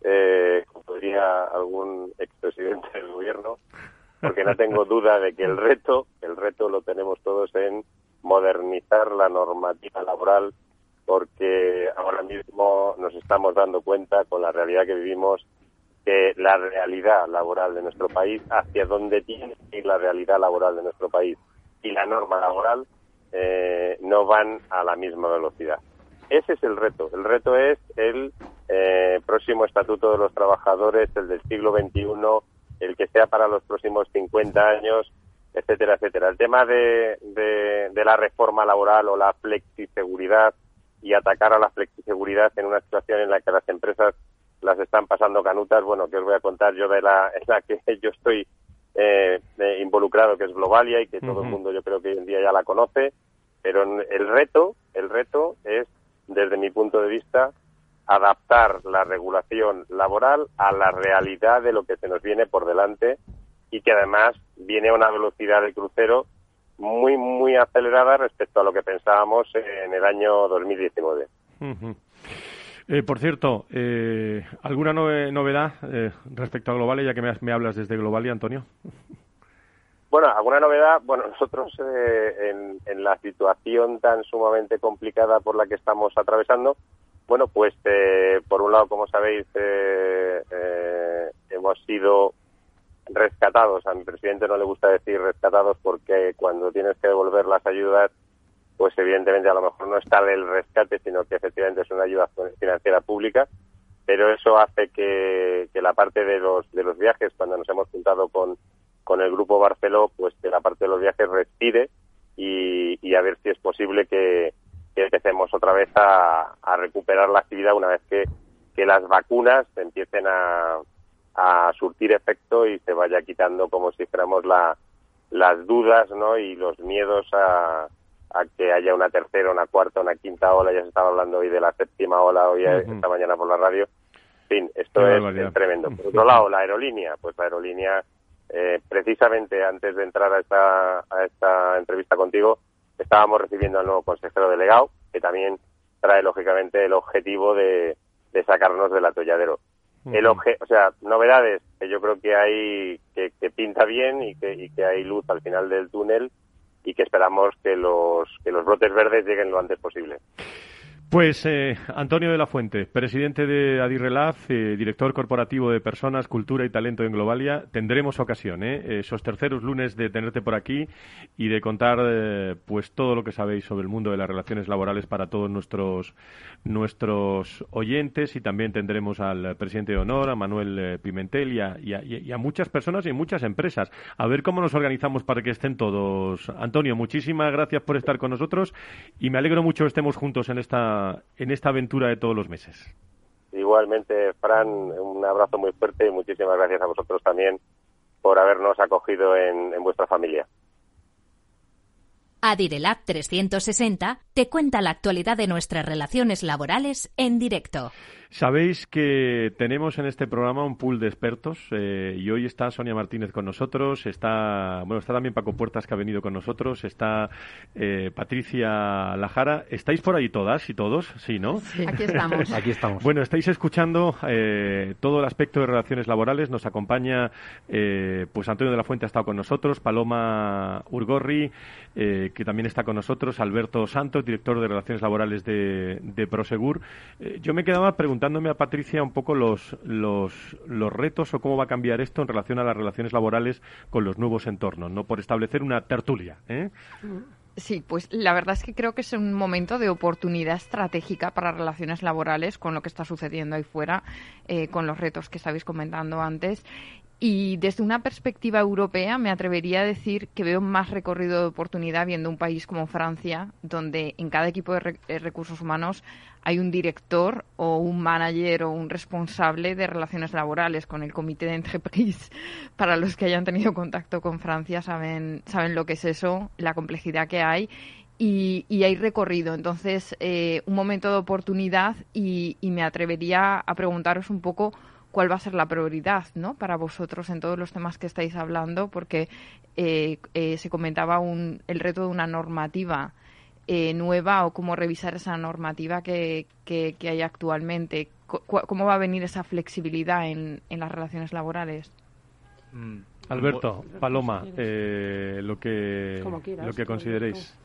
Eh, como diría algún expresidente del gobierno, porque no tengo duda de que el reto, el reto lo tenemos todos en modernizar la normativa laboral porque ahora mismo nos estamos dando cuenta con la realidad que vivimos que la realidad laboral de nuestro país, hacia dónde tiene que ir la realidad laboral de nuestro país y la norma laboral eh, no van a la misma velocidad. Ese es el reto. El reto es el eh, próximo Estatuto de los Trabajadores, el del siglo XXI, el que sea para los próximos 50 años, etcétera, etcétera. El tema de, de, de la reforma laboral o la flexiseguridad y atacar a la flexiseguridad en una situación en la que las empresas las están pasando canutas. Bueno, que os voy a contar yo de la en la que yo estoy eh, eh, involucrado, que es Globalia y que todo el mundo yo creo que hoy en día ya la conoce. Pero el reto, el reto es, desde mi punto de vista, adaptar la regulación laboral a la realidad de lo que se nos viene por delante y que además viene a una velocidad de crucero muy, muy acelerada respecto a lo que pensábamos en el año 2019. Eh, por cierto, eh, ¿alguna novedad eh, respecto a Globalia, ya que me, hablas desde Globalia, Antonio? Bueno, alguna novedad. Bueno, nosotros en, en, la situación tan sumamente complicada por la que estamos atravesando, bueno, pues por un lado, como sabéis, hemos sido rescatados. A mi presidente no le gusta decir rescatados porque cuando tienes que devolver las ayudas, pues evidentemente a lo mejor no está el rescate, sino que efectivamente es una ayuda financiera pública. Pero eso hace que, la parte de los, de los viajes, cuando nos hemos juntado con, con el grupo Barceló, pues que la parte de los viajes respire y, y a ver si es posible que, empecemos otra vez a, a recuperar la actividad una vez que que las vacunas empiecen a, a surtir efecto y se vaya quitando como si fuéramos la, las dudas ¿no? y los miedos a, a que haya una tercera, una cuarta, una quinta ola. Ya se estaba hablando hoy de la séptima ola hoy esta mañana por la radio. En fin, esto es, tremendo. Por otro lado, la aerolínea, pues la aerolínea, eh, precisamente antes de entrar a esta, a esta entrevista contigo, estábamos recibiendo al nuevo consejero delegado, que también trae lógicamente el objetivo de, de sacarnos del atolladero. El o sea, novedades que yo creo que hay que, que pinta bien y que, y que hay luz al final del túnel y que esperamos que los que los brotes verdes lleguen lo antes posible. Pues eh, Antonio de la Fuente, presidente de Adirrelaz, eh, director corporativo de Personas, Cultura y Talento en Globalia, tendremos ocasión, ¿eh? esos terceros lunes de tenerte por aquí y de contar eh, pues todo lo que sabéis sobre el mundo de las relaciones laborales para todos nuestros nuestros oyentes y también tendremos al presidente de honor, a Manuel Pimentel y a, y a muchas personas y muchas empresas. A ver cómo nos organizamos para que estén todos. Antonio, muchísimas gracias por estar con nosotros y me alegro mucho que estemos juntos en esta en esta aventura de todos los meses. Igualmente, Fran, un abrazo muy fuerte y muchísimas gracias a vosotros también por habernos acogido en, en vuestra familia. Adirelab 360 te cuenta la actualidad de nuestras relaciones laborales en directo. Sabéis que tenemos en este programa un pool de expertos eh, y hoy está Sonia Martínez con nosotros, está bueno está también Paco Puertas que ha venido con nosotros, está eh, Patricia Lajara. ¿Estáis por ahí todas y todos? Sí, ¿no? Aquí estamos. Aquí estamos. Bueno, estáis escuchando eh, todo el aspecto de relaciones laborales. Nos acompaña pues Antonio de la Fuente ha estado con nosotros, Paloma Urgorri que también está con nosotros, Alberto Santos, director de relaciones laborales de, de Prosegur. yo me quedaba preguntando preguntándome a Patricia un poco los, los, los retos o cómo va a cambiar esto en relación a las relaciones laborales con los nuevos entornos, ¿no? Por establecer una tertulia. ¿eh? Sí, pues la verdad es que creo que es un momento de oportunidad estratégica para relaciones laborales con lo que está sucediendo ahí fuera, eh, con los retos que estabais comentando antes. Y desde una perspectiva europea me atrevería a decir que veo más recorrido de oportunidad viendo un país como Francia, donde en cada equipo de eh, recursos humanos hay un director o un manager o un responsable de relaciones laborales con el comité de entreprise. Para los que hayan tenido contacto con Francia saben, saben lo que es eso, la complejidad que hay y, hay recorrido. Entonces, eh, un momento de oportunidad y, me atrevería a preguntaros un poco cuál va a ser la prioridad ¿no? para vosotros en todos los temas que estáis hablando, porque eh, eh, se comentaba un, el reto de una normativa eh, nueva o cómo revisar esa normativa que, que, hay actualmente? ¿Cómo va a venir esa flexibilidad en, en las relaciones laborales? Mm. Alberto, Paloma, eh, lo que, lo que consideréis.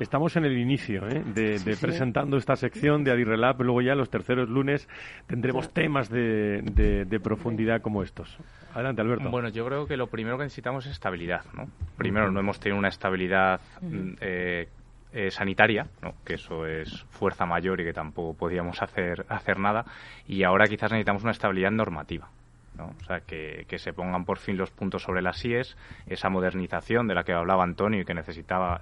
Estamos en el inicio ¿eh? de, presentando esta sección de Adirrelab. Luego ya los terceros lunes tendremos temas de, de, profundidad como estos. Adelante, Alberto. Bueno, yo creo que lo primero que necesitamos es estabilidad. ¿no? Primero, no hemos tenido una estabilidad eh, eh, sanitaria, ¿no? que eso es fuerza mayor y que tampoco podíamos hacer, hacer nada, y ahora quizás necesitamos una estabilidad normativa. O sea, que, se pongan por fin los puntos sobre las IES, esa modernización de la que hablaba Antonio y que necesitaba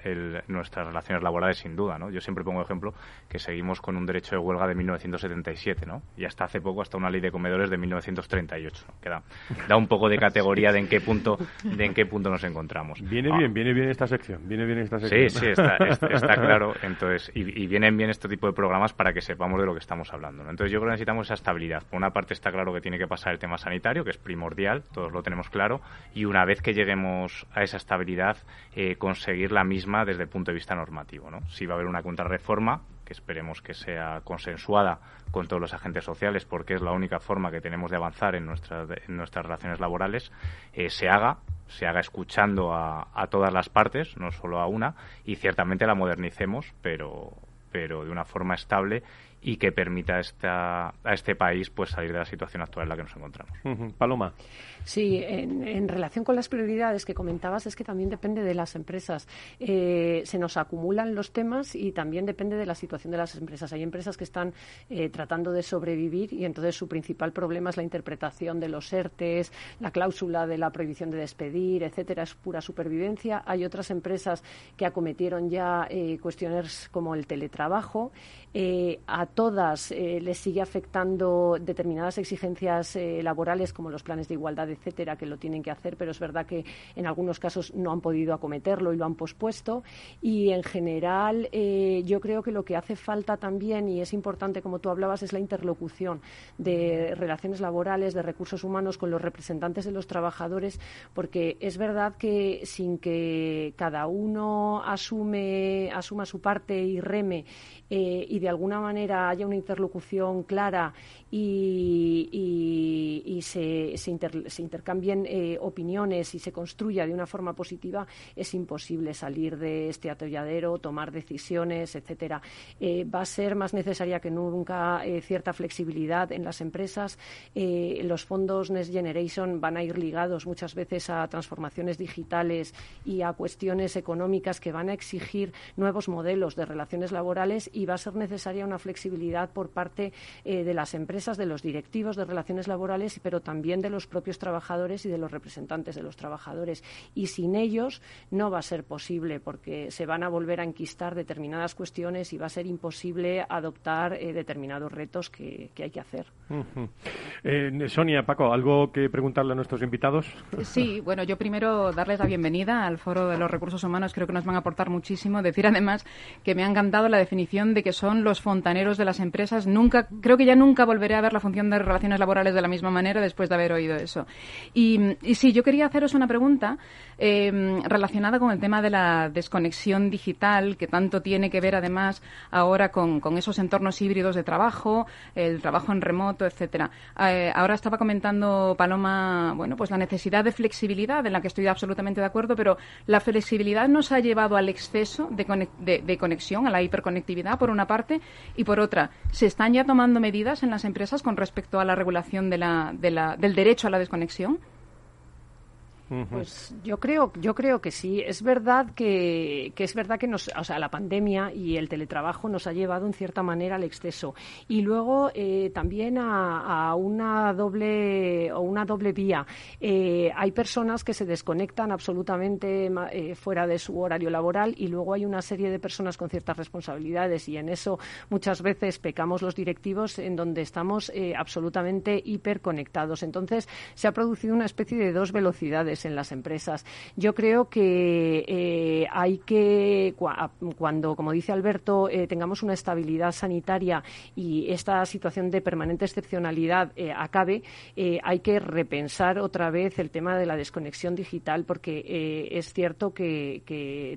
nuestras relaciones laborales sin duda, ¿no? Yo siempre pongo ejemplo que seguimos con un derecho de huelga de 1977, ¿no? Y hasta hace poco hasta una ley de comedores de 1938, ¿no? que da, un poco de categoría de en qué punto de en qué punto nos encontramos. Viene ah. bien, viene bien esta sección, viene bien esta sección. Sí, sí, está, está, claro. Entonces, y, vienen bien este tipo de programas para que sepamos de lo que estamos hablando, Entonces yo creo que necesitamos esa estabilidad. Por una parte está claro que tiene que pasar el tema sanitario que es primordial, todos lo tenemos claro, y una vez que lleguemos a esa estabilidad, eh, conseguir la misma desde el punto de vista normativo. ¿no? Si va a haber una contrarreforma, que esperemos que sea consensuada con todos los agentes sociales, porque es la única forma que tenemos de avanzar en nuestras, en nuestras relaciones laborales, eh, se haga se haga escuchando a, a, todas las partes, no solo a una, y ciertamente la modernicemos, pero, pero de una forma estable y que permita esta, a este país pues salir de la situación actual en la que nos encontramos. Paloma. Sí, en, relación con las prioridades que comentabas, es que también depende de las empresas. Eh, se nos acumulan los temas y también depende de la situación de las empresas. Hay empresas que están eh, tratando de sobrevivir y entonces su principal problema es la interpretación de los ERTES, la cláusula de la prohibición de despedir, etcétera, es pura supervivencia. Hay otras empresas que acometieron ya eh, cuestiones como el teletrabajo. a todas les sigue afectando determinadas exigencias laborales como los planes de igualdad, etcétera, que lo tienen que hacer, pero es verdad que en algunos casos no han podido acometerlo y lo han pospuesto. Y en general, yo creo que lo que hace falta también, y es importante, como tú hablabas, es la interlocución de relaciones laborales, de recursos humanos con los representantes de los trabajadores, porque es verdad que sin que cada uno asume, asuma su parte y reme eh, y de alguna manera haya una interlocución clara y, se, intercambien eh, opiniones y se construya de una forma positiva, es imposible salir de este atolladero, tomar decisiones, etcétera. Eh, va a ser más necesaria que nunca cierta flexibilidad en las empresas. los fondos Next Generation van a ir ligados muchas veces a transformaciones digitales y a cuestiones económicas que van a exigir nuevos modelos de relaciones laborales y va a ser necesaria una flexibilidad por parte eh, de las empresas, de los directivos de relaciones laborales, pero también de los propios trabajadores y de los representantes de los trabajadores. Y sin ellos no va a ser posible porque se van a volver a enquistar determinadas cuestiones y va a ser imposible adoptar eh, determinados retos que, hay que hacer. Eh, Sonia, Paco, ¿algo que preguntarle a nuestros invitados? Sí, bueno, yo primero darles la bienvenida al Foro de los Recursos Humanos. Creo que nos van a aportar muchísimo. Decir además que me ha encantado la definición de que son los fontaneros de las empresas. Nunca, creo que ya nunca volveré a ver la función de relaciones laborales de la misma manera después de haber oído eso. Y, sí, yo quería haceros una pregunta em, relacionada con el tema de la desconexión digital, que tanto tiene que ver además ahora con, esos entornos híbridos de trabajo, el trabajo en remoto, etcétera. Eh, ahora estaba comentando Paloma, bueno, pues la necesidad de flexibilidad, en la que estoy absolutamente de acuerdo, pero la flexibilidad nos ha llevado al exceso de, de conexión, a la hiperconectividad, por una parte, y por otra, ¿se están ya tomando medidas en las empresas con respecto a la regulación de la, de la, del derecho a la desconexión? Pues yo creo, yo creo que sí. Es verdad que, que, es verdad que nos, o sea, la pandemia y el teletrabajo nos ha llevado en cierta manera al exceso y luego eh, también a, una doble o una doble vía. Eh, hay personas que se desconectan absolutamente eh, fuera de su horario laboral y luego hay una serie de personas con ciertas responsabilidades y en eso muchas veces pecamos los directivos en donde estamos absolutamente hiperconectados. Entonces se ha producido una especie de dos velocidades en las empresas. Yo creo que eh, hay que, cuando, como dice Alberto, eh, tengamos una estabilidad sanitaria y esta situación de permanente excepcionalidad eh, acabe, hay que repensar otra vez el tema de la desconexión digital porque es cierto que,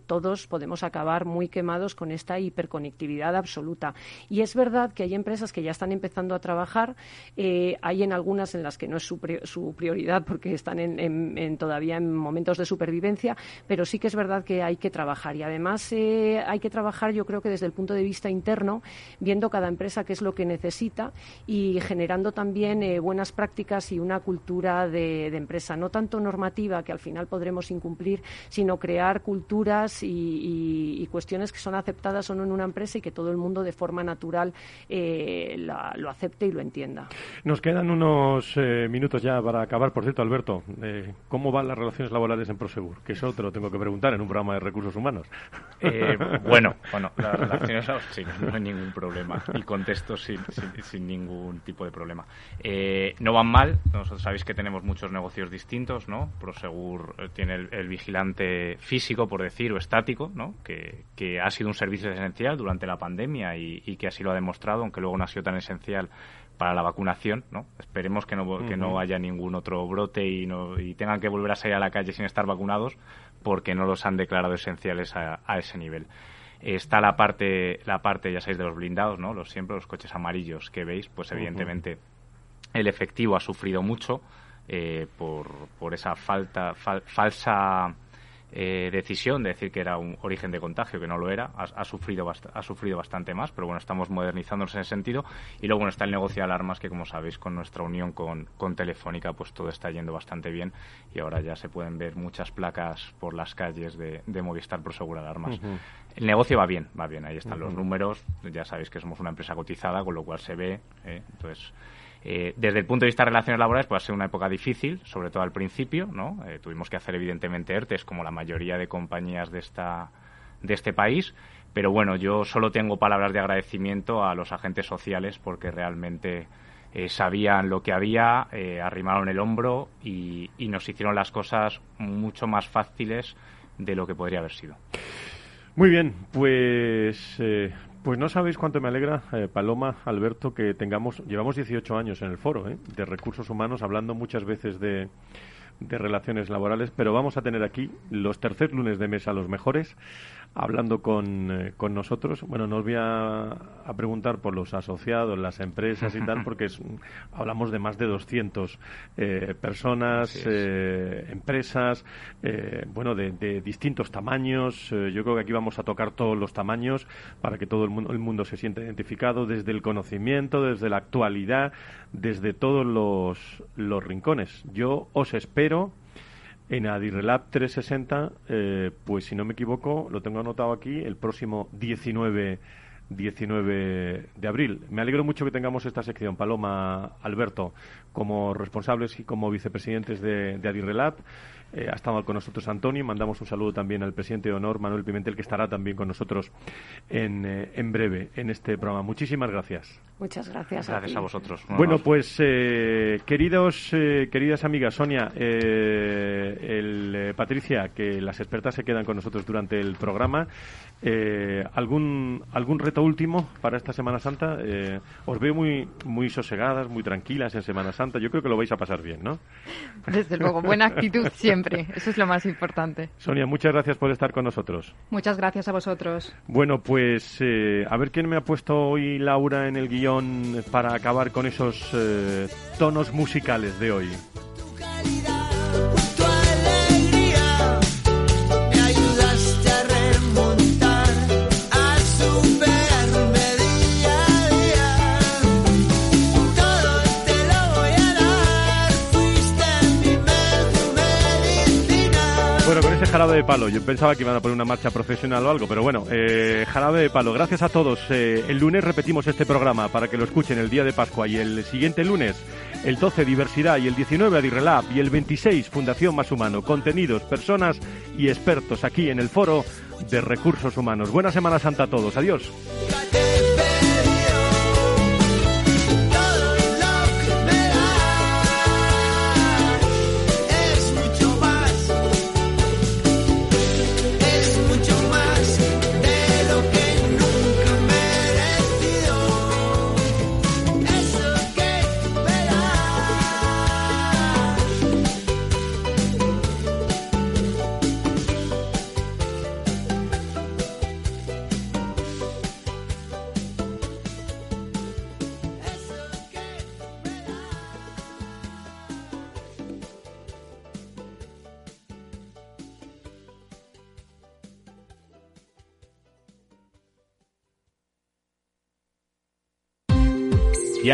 todos podemos acabar muy quemados con esta hiperconectividad absoluta. Y es verdad que hay empresas que ya están empezando a trabajar, hay en algunas en las que no es su, prioridad porque están en, en, en todavía en momentos de supervivencia, pero sí que es verdad que hay que trabajar. Y además eh, hay que trabajar, yo creo que desde el punto de vista interno, viendo cada empresa qué es lo que necesita y generando también eh, buenas prácticas y una cultura de, empresa, no tanto normativa, que al final podremos incumplir, sino crear culturas y, cuestiones que son aceptadas o no en una empresa y que todo el mundo de forma natural eh, lo acepte y lo entienda. Nos quedan unos minutos ya para acabar. Por cierto, Alberto, ¿cómo van las relaciones laborales en Prosegur? Que eso te lo tengo que preguntar en un programa de recursos humanos. Eh, bueno, bueno, las relaciones sí, no hay ningún problema. El contexto sin, sin, ningún tipo de problema. Eh, no van mal. Nosotros sabéis que tenemos muchos negocios distintos, ¿no? Prosegur eh, tiene el, vigilante físico, por decir, o estático, ¿no? Que, que, ha sido un servicio esencial durante la pandemia y, y que así lo ha demostrado, aunque luego no ha sido tan esencial para la vacunación, ¿no? Esperemos que no, que no haya ningún otro brote y, no, y tengan que volver a salir a la calle sin estar vacunados porque no los han declarado esenciales a, ese nivel. Está la parte, la parte, ya sabéis, de los blindados, ¿no? Los siempre, los coches amarillos que veis, pues evidentemente el efectivo ha sufrido mucho eh, por, por esa falta, falsa eh, decisión de decir que era un origen de contagio, que no lo era, ha, sufrido ha sufrido bastante más, pero bueno, estamos modernizándonos en ese sentido. Y luego bueno, está el negocio de alarmas, que como sabéis, con nuestra unión con, con Telefónica, pues todo está yendo bastante bien y ahora ya se pueden ver muchas placas por las calles de, de Movistar Prosegur Alarmas. El negocio va bien, va bien, ahí están los números, ya sabéis que somos una empresa cotizada, con lo cual se ve, ¿eh? entonces eh, desde el punto de vista de relaciones laborales, pues ha sido una época difícil, sobre todo al principio, ¿no? Eh, tuvimos que hacer evidentemente ERTES, como la mayoría de compañías de esta de este país, pero bueno, yo solo tengo palabras de agradecimiento a los agentes sociales porque realmente eh, sabían lo que había, arrimaron el hombro y, nos hicieron las cosas mucho más fáciles de lo que podría haber sido. Muy bien, pues pues no sabéis cuánto me alegra, Paloma, Alberto, que tengamos, llevamos 18 años en el foro de recursos humanos, hablando muchas veces de, de relaciones laborales, pero vamos a tener aquí los tercer lunes de mesa los mejores hablando con, eh, con nosotros. Bueno, no os voy a, preguntar por los asociados, las empresas y tal, porque hablamos de más de 200 eh, personas, eh, empresas, bueno, de, distintos tamaños. yo creo que aquí vamos a tocar todos los tamaños para que todo el mundo, el mundo se sienta identificado desde el conocimiento, desde la actualidad, desde todos los, los rincones. Yo os espero en Adirrelab 360, eh, pues si no me equivoco, lo tengo anotado aquí, el próximo 19, 19 de abril. Me alegro mucho que tengamos esta sección, Paloma, Alberto, como responsables y como vicepresidentes de, de Adirrelab. Eh, ha estado con nosotros Antonio. Mandamos un saludo también al presidente de honor, Manuel Pimentel, que estará también con nosotros en, eh, en breve en este programa. Muchísimas gracias. Muchas gracias. Gracias a, vosotros. Bueno, pues eh, queridos, queridas amigas, Sonia, el, Patricia, que las expertas se quedan con nosotros durante el programa. ¿algún, ¿Algún reto último para esta Semana Santa? os veo muy, muy sosegadas, muy tranquilas en Semana Santa. Yo creo que lo vais a pasar bien, ¿no? Desde luego, buena actitud siempre. Eso es lo más importante. Sonia, muchas gracias por estar con nosotros. Muchas gracias a vosotros. Bueno, pues eh, a ver quién me ha puesto hoy Laura en el guion para acabar con esos eh, tonos musicales de hoy. Jarabe de palo. Yo pensaba que iban a poner una marcha profesional o algo, pero bueno, eh, jarabe de palo. Gracias a todos. Eh, el lunes repetimos este programa para que lo escuchen el día de Pascua y el siguiente lunes, el 12 Diversidad y el 19 Adirrelab y el 26 Fundación Más Humano. Contenidos, personas y expertos aquí en el foro de recursos humanos. Buena Semana Santa a todos. Adiós.